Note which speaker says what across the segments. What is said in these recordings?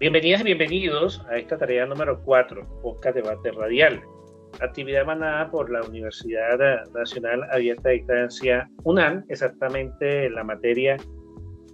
Speaker 1: Bienvenidas y bienvenidos a esta tarea número 4, Podcast Debate Radial, actividad emanada por la Universidad Nacional Abierta de Distancia UNAM, exactamente la materia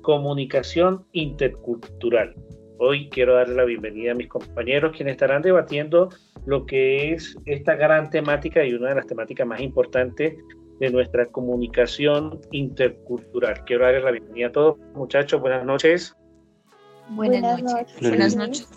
Speaker 1: Comunicación Intercultural. Hoy quiero darle la bienvenida a mis compañeros quienes estarán debatiendo lo que es esta gran temática y una de las temáticas más importantes de nuestra comunicación intercultural. Quiero darles la bienvenida a todos, muchachos. Buenas noches.
Speaker 2: Buenas, noches.
Speaker 3: Buenas noches.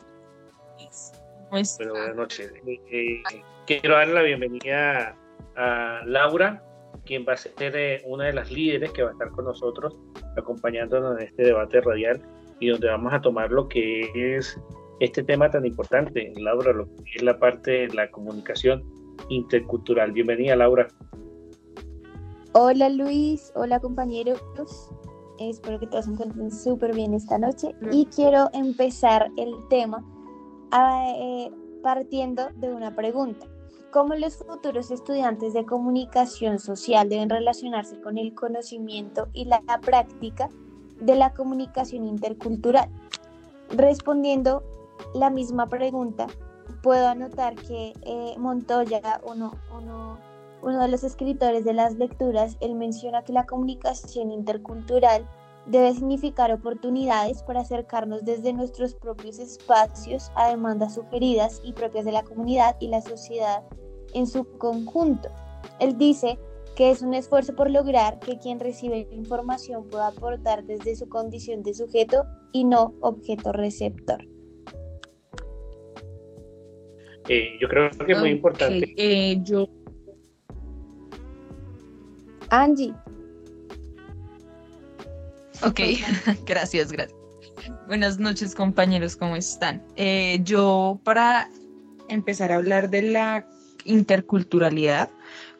Speaker 1: buenas noches. Eh, quiero darle la bienvenida a Laura, quien va a ser eh, una de las líderes que va a estar con nosotros acompañándonos en este debate radial y donde vamos a tomar lo que es este tema tan importante, Laura, lo que es la parte de la comunicación intercultural. Bienvenida, Laura.
Speaker 2: Hola Luis, hola compañeros. Espero que todos se encuentren súper bien esta noche y quiero empezar el tema eh, partiendo de una pregunta. ¿Cómo los futuros estudiantes de comunicación social deben relacionarse con el conocimiento y la práctica de la comunicación intercultural? Respondiendo la misma pregunta, puedo anotar que eh, Montoya, uno, uno uno de los escritores de las lecturas, él menciona que la comunicación intercultural debe significar oportunidades para acercarnos desde nuestros propios espacios a demandas sugeridas y propias de la comunidad y la sociedad en su conjunto. Él dice que es un esfuerzo por lograr que quien recibe información pueda aportar desde su condición de sujeto y no objeto receptor.
Speaker 1: Eh, yo creo que es muy importante.
Speaker 3: Eh, yo
Speaker 2: Angie.
Speaker 3: Ok, gracias, gracias. Buenas noches compañeros, ¿cómo están? Eh, yo para empezar a hablar de la interculturalidad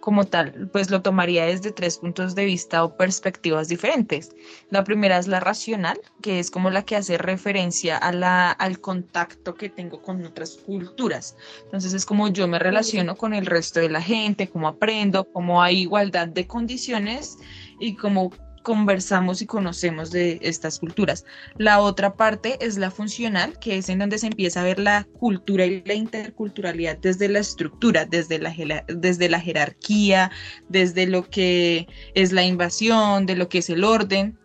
Speaker 3: como tal, pues lo tomaría desde tres puntos de vista o perspectivas diferentes. La primera es la racional, que es como la que hace referencia a la, al contacto que tengo con otras culturas. Entonces es como yo me relaciono con el resto de la gente, cómo aprendo, cómo hay igualdad de condiciones y cómo conversamos y conocemos de estas culturas. La otra parte es la funcional, que es en donde se empieza a ver la cultura y la interculturalidad desde la estructura, desde la, desde la jerarquía, desde lo que es la invasión, de lo que es el orden.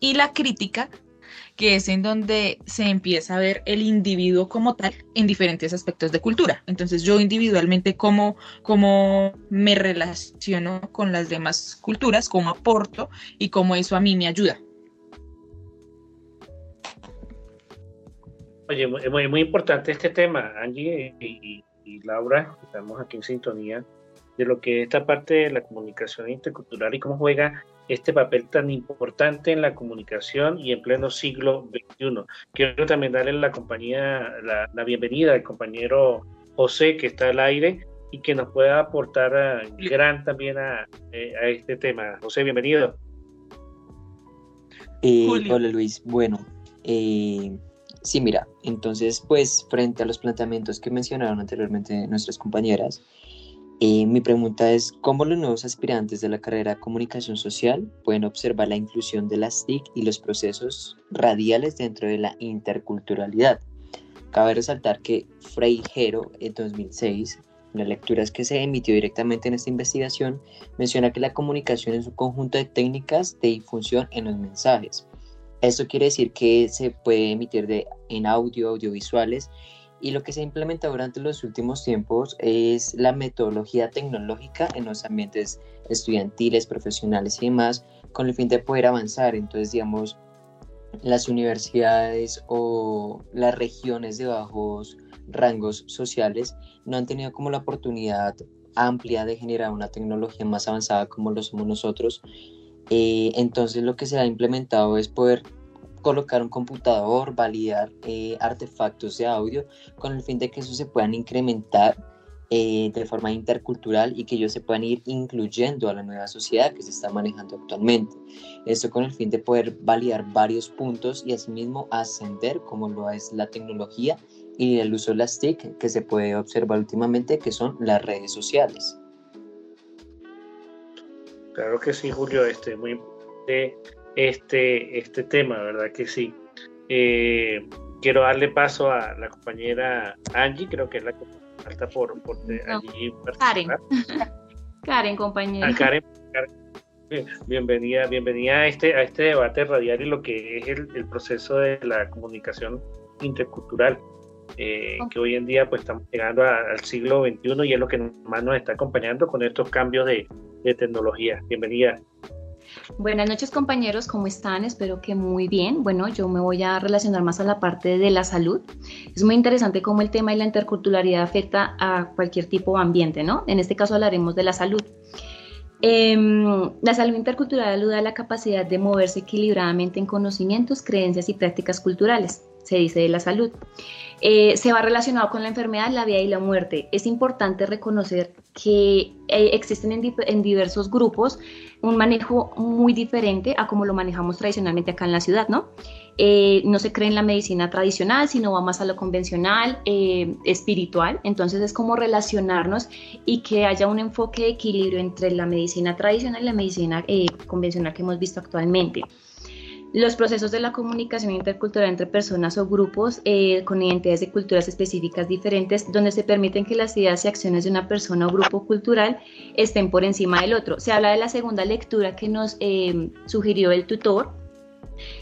Speaker 3: Y la crítica, que es en donde se empieza a ver el individuo como tal en diferentes aspectos de cultura. Entonces yo individualmente cómo, cómo me relaciono con las demás culturas, cómo aporto y cómo eso a mí me ayuda.
Speaker 1: Oye, es muy, muy importante este tema, Angie y, y Laura, estamos aquí en sintonía de lo que es esta parte de la comunicación intercultural y cómo juega este papel tan importante en la comunicación y en pleno siglo XXI. Quiero también darle la compañía, la, bienvenida al compañero José que está al aire y que nos pueda aportar eh, gran también eh, a, este tema. José, bienvenido.
Speaker 4: Eh, hola Luis, bueno, sí, mira, entonces pues frente a los planteamientos que mencionaron anteriormente nuestras compañeras, eh, mi pregunta es, ¿cómo los nuevos aspirantes de la carrera de comunicación social pueden observar la inclusión de las TIC y los procesos radiales dentro de la interculturalidad? Cabe resaltar que Freijero en 2006, en las lecturas que se emitió directamente en esta investigación, menciona que la comunicación es un conjunto de técnicas de difusión en los mensajes. Esto quiere decir que se puede emitir en audio, audiovisuales y lo que se ha implementado durante los últimos tiempos es la metodología tecnológica en los ambientes estudiantiles, profesionales y demás, con el fin de poder avanzar. Entonces, digamos, las universidades o las regiones de bajos rangos sociales no han tenido como la oportunidad amplia de generar una tecnología más avanzada como lo somos nosotros. Eh, entonces lo que se ha implementado es poder colocar un computador, validar eh, artefactos de audio con el fin de que eso se puedan incrementar eh, de forma intercultural y que ellos se puedan ir incluyendo a la nueva sociedad que se está manejando actualmente. Esto con el fin de poder validar varios puntos y asimismo ascender como lo es la tecnología y el uso de las TIC que se puede observar últimamente que son las redes sociales.
Speaker 1: Claro que sí, Julio, este muy este, este tema, ¿verdad que sí? Eh, quiero darle paso a la compañera Angie, creo que es la que falta por, por allí.
Speaker 5: Karen. Karen, compañera.
Speaker 1: A Karen, Bienvenida, bienvenida a este, a este debate radial y lo que es el, el proceso de la comunicación intercultural. Eh, que hoy en día pues estamos llegando al siglo XXI y es lo que más nos está acompañando con estos cambios de, de tecnología. Bienvenida.
Speaker 5: Buenas noches compañeros, ¿cómo están? Espero que muy bien. Bueno, yo me voy a relacionar más a la parte de la salud. Es muy interesante cómo el tema de la interculturalidad afecta a cualquier tipo de ambiente, ¿no? En este caso hablaremos de la salud. Em, la salud intercultural ayuda a la capacidad de moverse equilibradamente en conocimientos, creencias y prácticas culturales, se dice de la salud. Eh, se va relacionado con la enfermedad, la vida y la muerte. Es importante reconocer que eh, existen en, diversos grupos un manejo muy diferente a como lo manejamos tradicionalmente acá en la ciudad, ¿no? Eh, no se cree en la medicina tradicional, sino va más a lo convencional, espiritual. Entonces es como relacionarnos y que haya un enfoque de equilibrio entre la medicina tradicional y la medicina convencional que hemos visto actualmente los procesos de la comunicación intercultural entre personas o grupos eh, con identidades de culturas específicas diferentes, donde se permiten que las ideas y acciones de una persona o grupo cultural estén por encima del otro. Se habla de la segunda lectura que nos eh, sugirió el tutor,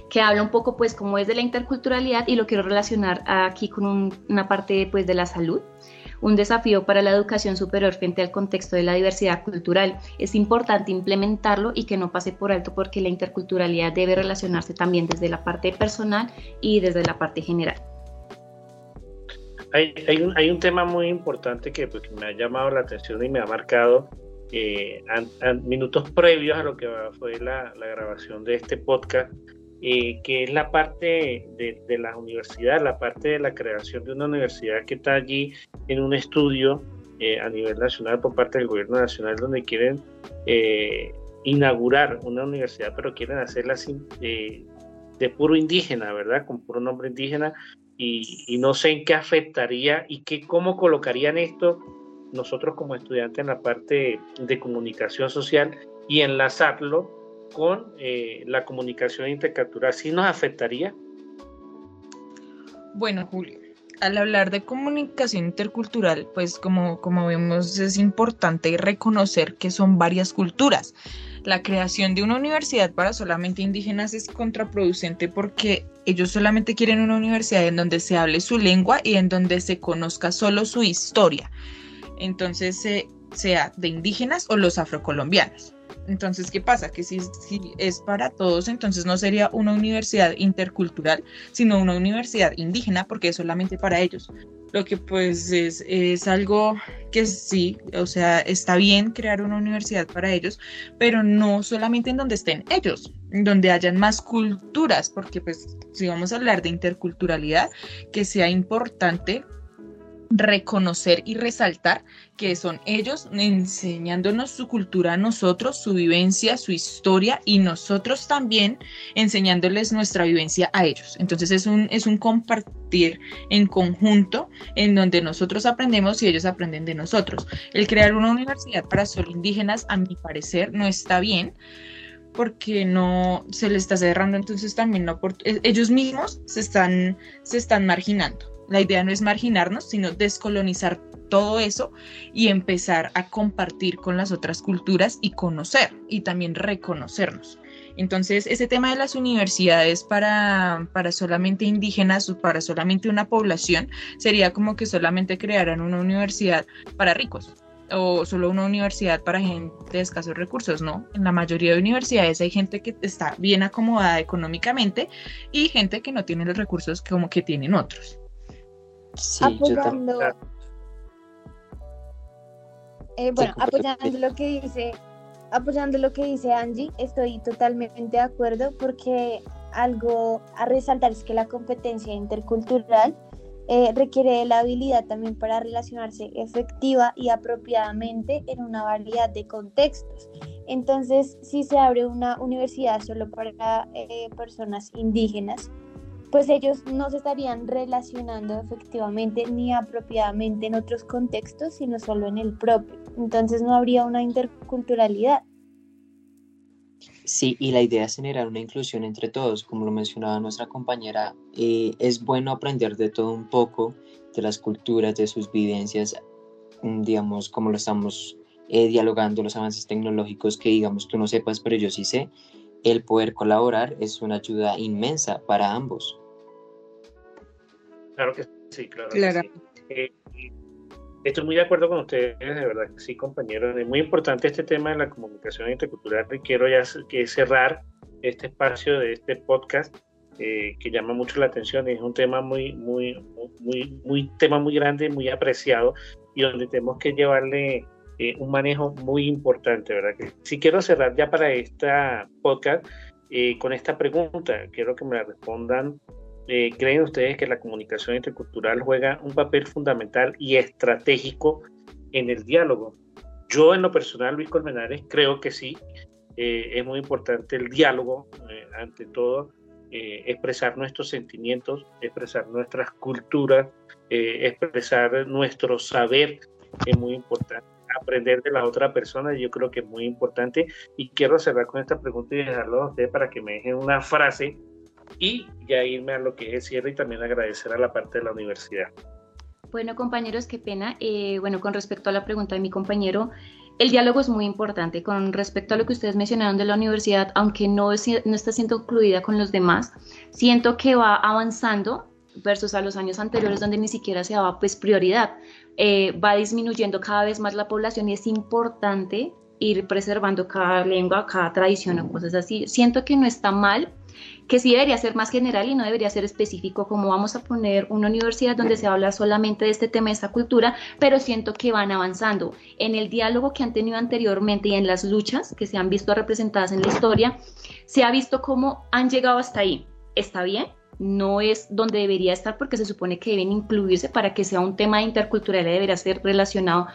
Speaker 5: que habla un poco pues como es de la interculturalidad y lo quiero relacionar aquí con una parte pues de la salud un desafío para la educación superior frente al contexto de la diversidad cultural. Es importante implementarlo y que no pase por alto porque la interculturalidad debe relacionarse también desde la parte personal y desde la parte general.
Speaker 1: Hay, hay, un, tema muy importante que, pues, me ha llamado la atención y me ha marcado eh, minutos previos a lo que fue la, la grabación de este podcast eh, que es la parte de, la universidad, la parte de la creación de una universidad que está allí en un estudio eh, a nivel nacional por parte del gobierno nacional donde quieren eh, inaugurar una universidad, pero quieren hacerla de puro indígena, ¿verdad? Con puro nombre indígena y, y, no sé en qué afectaría y qué, cómo colocarían esto nosotros como estudiantes en la parte de comunicación social y enlazarlo con eh, la comunicación intercultural, ¿sí nos afectaría?
Speaker 3: Bueno, Julio, al hablar de comunicación intercultural, pues como, como vemos es importante reconocer que son varias culturas. La creación de una universidad para solamente indígenas es contraproducente porque ellos solamente quieren una universidad en donde se hable su lengua y en donde se conozca solo su historia. Entonces, sea de indígenas o los afrocolombianos. Entonces, ¿qué pasa? Que si, es para todos, entonces no sería una universidad intercultural, sino una universidad indígena, porque es solamente para ellos. Lo que pues es, es algo que sí, o sea, está bien crear una universidad para ellos, pero no solamente en donde estén ellos, donde hayan más culturas, porque pues si vamos a hablar de interculturalidad, que sea importante reconocer y resaltar que son ellos enseñándonos su cultura a nosotros, su vivencia, su historia y nosotros también enseñándoles nuestra vivencia a ellos. Entonces es un, es un compartir en conjunto en donde nosotros aprendemos y ellos aprenden de nosotros. El crear una universidad para solo indígenas, a mi parecer, no está bien porque no se les está cerrando entonces también no ellos mismos se están se están marginando la idea no es marginarnos, sino descolonizar todo eso y empezar a compartir con las otras culturas y conocer y también reconocernos. Entonces, ese tema de las universidades para, para solamente indígenas o para solamente una población sería como que solamente crearan una universidad para ricos o solo una universidad para gente de escasos recursos, no. En la mayoría de universidades hay gente que está bien acomodada económicamente y gente que no tiene los recursos como que tienen otros
Speaker 2: apoyando, eh, bueno, apoyando lo que dice, apoyando lo que dice Angie, estoy totalmente de acuerdo porque algo a resaltar es que la competencia intercultural eh, requiere de la habilidad también para relacionarse efectiva y apropiadamente en una variedad de contextos. Entonces, si se abre una universidad solo para eh, personas indígenas, pues ellos no se estarían relacionando efectivamente ni apropiadamente en otros contextos, sino solo en el propio. Entonces no habría una interculturalidad.
Speaker 4: Sí, y la idea es generar una inclusión entre todos, como lo mencionaba nuestra compañera, eh, es bueno aprender de todo un poco, de las culturas, de sus vivencias, mm, digamos, como lo estamos eh, dialogando, los avances tecnológicos que digamos tú no sepas, pero yo sí sé, el poder colaborar es una ayuda inmensa para ambos.
Speaker 1: Claro que sí, claro. claro. Que sí. Eh, estoy muy de acuerdo con ustedes, de verdad que sí, compañeros. Es muy importante este tema de la comunicación intercultural y quiero ya que cerrar este espacio de este podcast eh, que llama mucho la atención. Es un tema muy, muy, muy, muy, tema muy grande, muy apreciado y donde tenemos que llevarle eh, un manejo muy importante, ¿verdad? Si quiero cerrar ya para esta podcast eh, con esta pregunta, quiero que me la respondan. Eh, ¿Creen ustedes que la comunicación intercultural juega un papel fundamental y estratégico en el diálogo? Yo en lo personal, Luis Colmenares, creo que sí. es muy importante el diálogo, ante todo, expresar nuestros sentimientos, expresar nuestras culturas, expresar nuestro saber, es muy importante aprender de la otra persona, yo creo que es muy importante. Y quiero cerrar con esta pregunta y dejarlo a ustedes para que me dejen una frase y ya irme a lo que es el cierre y también agradecer a la parte de la universidad.
Speaker 5: Bueno, compañeros, qué pena. Eh, bueno, con respecto a la pregunta de mi compañero, el diálogo es muy importante. Con respecto a lo que ustedes mencionaron de la universidad, aunque no, no está siendo incluida con los demás, siento que va avanzando versus a los años anteriores donde ni siquiera se daba pues prioridad. Eh, va disminuyendo cada vez más la población y es importante ir preservando cada lengua, cada tradición o cosas así. Siento que no está mal, que sí debería ser más general y no debería ser específico, como vamos a poner una universidad donde se habla solamente de este tema, de esta cultura, pero siento que van avanzando. En el diálogo que han tenido anteriormente y en las luchas que se han visto representadas en la historia, se ha visto cómo han llegado hasta ahí. ¿Está bien? No es donde debería estar porque se supone que deben incluirse para que sea un tema de interculturalidad, debería ser relacionado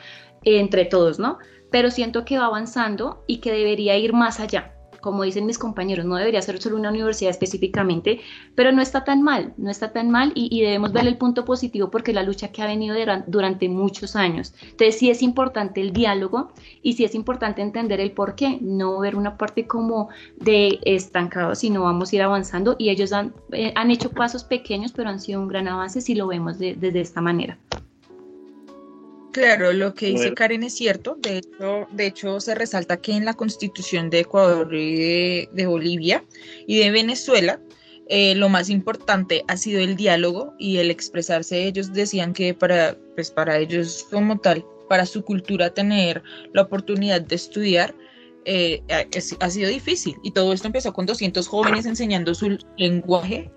Speaker 5: entre todos, ¿no? Pero siento que va avanzando y que debería ir más allá como dicen mis compañeros, no debería ser solo una universidad específicamente, pero no está tan mal, no está tan mal y, debemos ver el punto positivo porque la lucha que ha venido durante muchos años. Entonces sí es importante el diálogo y sí es importante entender el por qué, no ver una parte como de estancado, sino vamos a ir avanzando y ellos han, eh, han hecho pasos pequeños, pero han sido un gran avance si lo vemos desde esta manera.
Speaker 3: Claro, lo que dice Karen es cierto. De hecho, de hecho, se resalta que en la constitución de Ecuador y de, Bolivia y de Venezuela, eh, lo más importante ha sido el diálogo y el expresarse. Ellos decían que para, pues para ellos como tal, para su cultura tener la oportunidad de estudiar, eh, ha, sido difícil. Y todo esto empezó con 200 jóvenes enseñando su lenguaje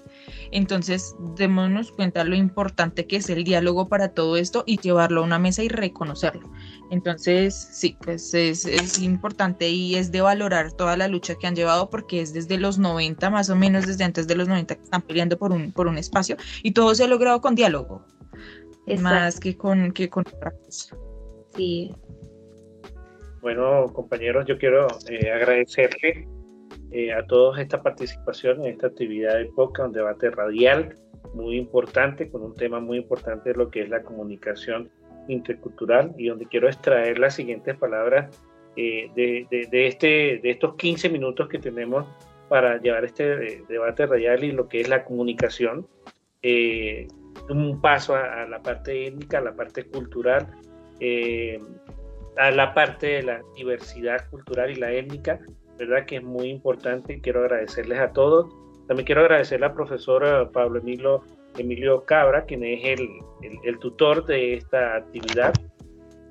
Speaker 3: entonces, démonos cuenta lo importante que es el diálogo para todo esto y llevarlo a una mesa y reconocerlo. Entonces, sí, pues es, importante y es de valorar toda la lucha que han llevado porque es desde los 90, más o menos desde antes de los 90 que están peleando por un, por un espacio y todo se ha logrado con diálogo, más que con, que con otra cosa.
Speaker 5: Sí.
Speaker 1: Bueno, compañeros, yo quiero eh, agradecerle eh, a todos esta participación en esta actividad de podcast, un debate radial muy importante, con un tema muy importante de lo que es la comunicación intercultural y donde quiero extraer las siguientes palabras eh, de, de, este, de estos 15 minutos que tenemos para llevar este eh, debate radial y lo que es la comunicación. un paso a, la parte étnica, a la parte cultural, a la parte de la diversidad cultural y la étnica, verdad que es muy importante. Quiero agradecerles a todos. También quiero agradecerle al profesor Pablo Emilio, Emilio Cabra, quien es el, el, tutor de esta actividad.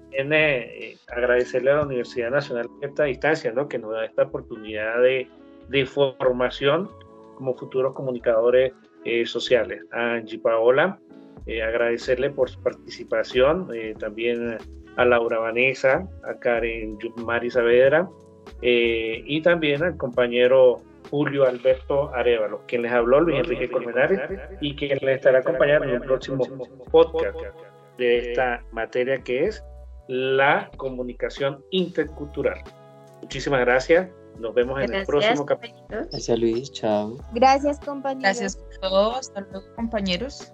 Speaker 1: Tiene, eh, agradecerle a la Universidad Nacional de esta distancia, ¿no? que nos da esta oportunidad de, de formación como futuros comunicadores eh, sociales. A Angie Paola, eh, agradecerle por su participación, también a Laura Vanessa, a Karen Mari Saavedra, eh, y también al compañero Julio Alberto Arevalo, quien les habló, Luis Enrique Colmenares, y quien les estará acompañando en el próximo podcast de esta materia que es la comunicación intercultural. Muchísimas gracias. Nos vemos en el próximo capítulo.
Speaker 4: Gracias Luis, chao.
Speaker 2: Gracias compañeros.
Speaker 3: Gracias a todos, hasta luego compañeros.